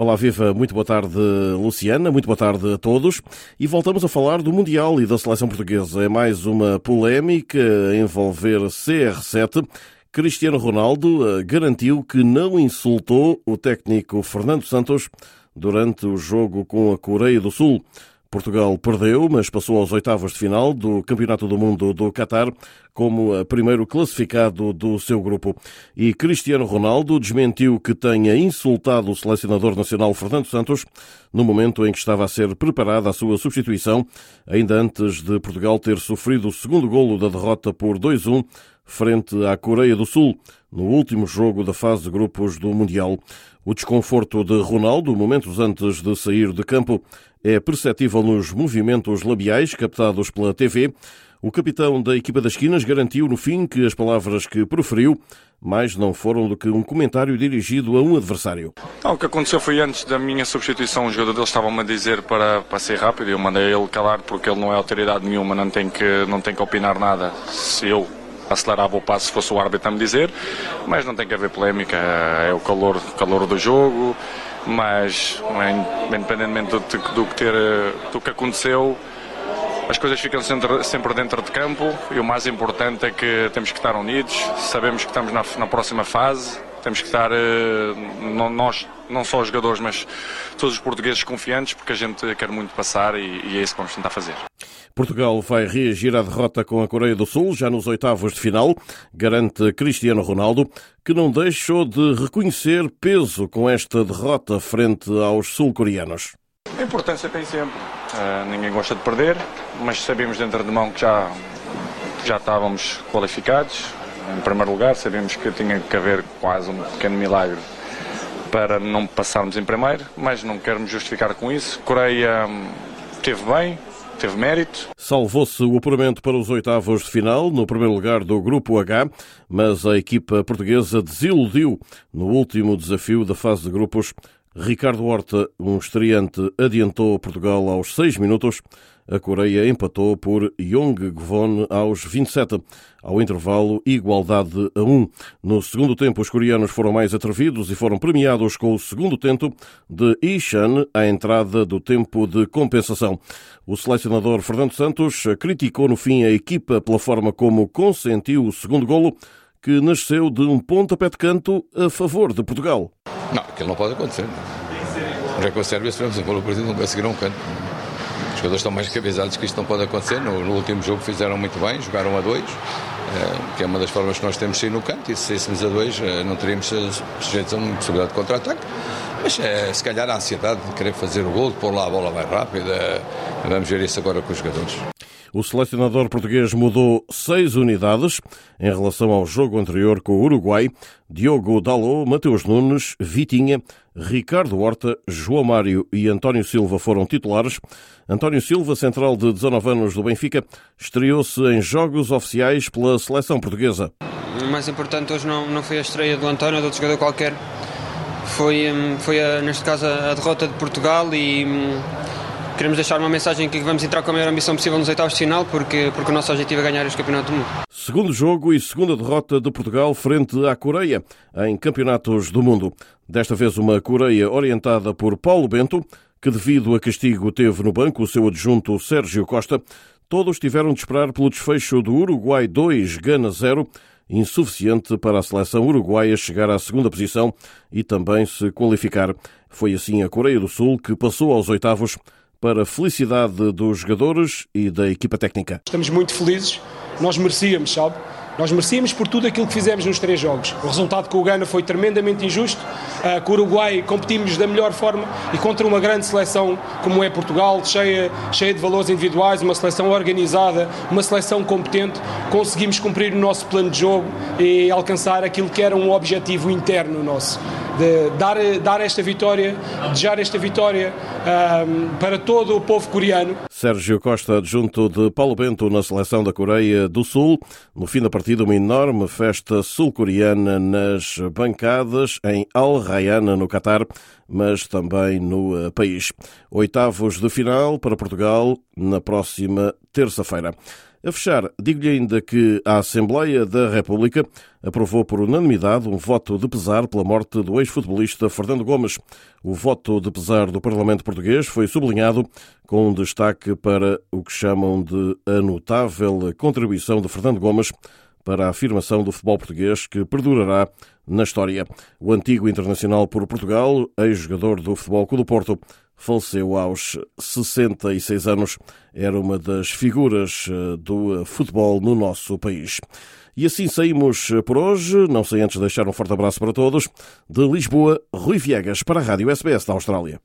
Olá, viva, muito boa tarde, Luciana, muito boa tarde a todos. E voltamos a falar do Mundial e da seleção portuguesa. É mais uma polémica a envolver CR7. Cristiano Ronaldo eh, garantiu que não insultou o técnico Fernando Santos durante o jogo com a Coreia do Sul. Portugal perdeu, mas passou aos oitavos de final do Campeonato do Mundo do Qatar como primeiro classificado do seu grupo. E Cristiano Ronaldo desmentiu que tenha insultado o selecionador nacional Fernando Santos no momento em que estava a ser preparada a sua substituição, ainda antes de Portugal ter sofrido o segundo golo da derrota por 2-1 frente à Coreia do Sul, no último jogo da fase de grupos do Mundial. O desconforto de Ronaldo, momentos antes de sair de campo, é perceptível nos movimentos labiais captados pela TV. O capitão da equipa das esquinas garantiu no fim que as palavras que proferiu mais não foram do que um comentário dirigido a um adversário. O que aconteceu foi antes da minha substituição, o jogador deles estava-me a dizer para, para ser rápido eu mandei ele calar porque ele não é autoridade nenhuma, não tem que, não tem que opinar nada. Se eu acelerava o passo se fosse o árbitro a me dizer, mas não tem que haver polémica, é o calor, calor do jogo, mas independentemente do, do, que ter, do que aconteceu, as coisas ficam sempre, dentro de campo e o mais importante é que temos que estar unidos, sabemos que estamos na, na próxima fase, temos que estar, eh, não, nós, não só os jogadores, mas todos os portugueses confiantes, porque a gente quer muito passar e, e é isso que vamos tentar fazer. Portugal vai reagir à derrota com a Coreia do Sul, já nos oitavos de final, garante Cristiano Ronaldo, que não deixou de reconhecer peso com esta derrota frente aos sul-coreanos. A importância tem sempre. Uh, ninguém gosta de perder, mas sabemos dentro de mão que já, já estávamos qualificados. Em primeiro lugar, sabemos que tinha que haver quase um pequeno milagre para não passarmos em primeiro, mas não queremos justificar com isso. Coreia hum, esteve bem, teve mérito. Salvou-se o apuramento para os oitavos de final, no primeiro lugar do Grupo H, mas a equipa portuguesa desiludiu no último desafio da fase de grupos Ricardo Horta, um estreante, adiantou Portugal aos 6 minutos. A Coreia empatou por Yong Gvon aos 27. Ao intervalo, igualdade a 1. No segundo tempo, os coreanos foram mais atrevidos e foram premiados com o segundo tento de Ishan à entrada do tempo de compensação. O selecionador Fernando Santos criticou no fim a equipa pela forma como consentiu o segundo golo, que nasceu de um pontapé de canto a favor de Portugal. Não, aquilo não pode acontecer. Já com a Sérvia sofremos um gol partido, não conseguiram um canto. Os jogadores estão mais cabezados que isto não pode acontecer. No, no, último jogo fizeram muito bem, jogaram a dois, eh, que é uma das formas que nós temos de sair no canto. E se saíssemos a dois, eh, não teríamos sujeitos a uma possibilidade de contra-ataque. Mas é, se calhar a ansiedade de querer fazer o gol, de pôr lá a bola mais rápida. Vamos ver isso agora com os jogadores. O selecionador português mudou seis unidades em relação ao jogo anterior com o Uruguai. Diogo Dalot, Mateus Nunes, Vitinha, Ricardo Horta, João Mário e António Silva foram titulares. António Silva, central de 19 anos do Benfica, estreou-se em jogos oficiais pela seleção portuguesa. O mais importante hoje não, não foi a estreia do António ou de outro jogador qualquer. Foi, hum, foi a, neste caso, a derrota de Portugal e hum, queremos deixar uma mensagem que vamos entrar com a maior ambição possível nos oitavos de final, porque, porque o nosso objetivo é ganhar este campeonato do mundo. Segundo jogo e segunda derrota de Portugal frente à Coreia em campeonatos do mundo. Desta vez uma Coreia orientada por Paulo Bento, que devido a castigo teve no banco o seu adjunto Sérgio Costa. Todos tiveram de esperar pelo desfecho do Uruguai 2, Gana 0, insuficiente para a seleção uruguaia chegar à segunda posição e também se qualificar. Foi assim a Coreia do Sul que passou aos oitavos para a felicidade dos jogadores e da equipa técnica. Estamos muito felizes, nós merecíamos, sabe? Nós merecíamos por tudo aquilo que fizemos nos três jogos. O resultado com o Gana foi tremendamente injusto. Uh, com o Uruguai competimos da melhor forma e contra uma grande seleção como é Portugal, cheia, cheia de valores individuais, uma seleção organizada, uma seleção competente, conseguimos cumprir o nosso plano de jogo e alcançar aquilo que era um objetivo interno nosso de dar, dar esta vitória, desejar esta vitória um, para todo o povo coreano. Sérgio Costa, junto de Paulo Bento na seleção da Coreia do Sul. No fim da partida, uma enorme festa sul-coreana nas bancadas em Al Rayyan, no Catar, mas também no eh, país. Oitavos de final para Portugal na próxima terça-feira. A fechar, digo-lhe ainda que a Assembleia da República aprovou por unanimidade um voto de pesar pela morte do ex-futebolista Fernando Gomes. O voto de pesar do Parlamento Português foi sublinhado com um destaque para o que chamam de a notável contribuição de Fernando Gomes para a afirmação do futebol português que perdurará na história. O antigo internacional por Portugal, ex-jogador do Futebol Clube do Porto, faleceu aos 66 anos. Era uma das figuras eh, do futebol no nosso país. E assim saímos por hoje. Não sei antes deixar um forte abraço para todos. De Lisboa, Rui Viegas para a Rádio SBS da Austrália.